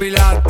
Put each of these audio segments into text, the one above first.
pilar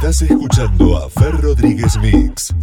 Estás escuchando a Fer Rodríguez Mix.